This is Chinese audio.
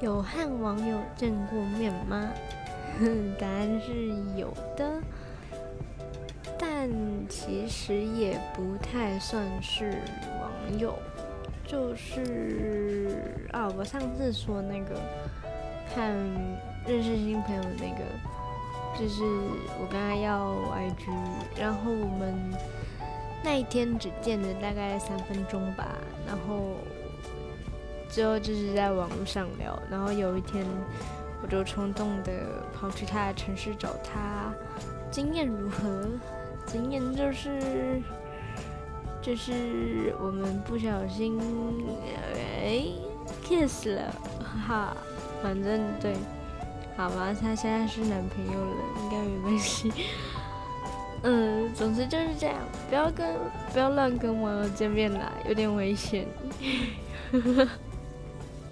有和网友见过面吗？答案是有的，但其实也不太算是网友，就是啊，我上次说那个看认识新朋友那个，就是我跟他要 IG，然后我们那一天只见了大概三分钟吧，然后之后就是在网络上聊，然后有一天。我就冲动的跑去他的城市找他，经验如何？经验就是，就是我们不小心哎 kiss 了，哈哈，反正对，好吧，他现在是男朋友了，应该没关系。嗯，总之就是这样，不要跟不要乱跟网友见面啦，有点危险。呵 呵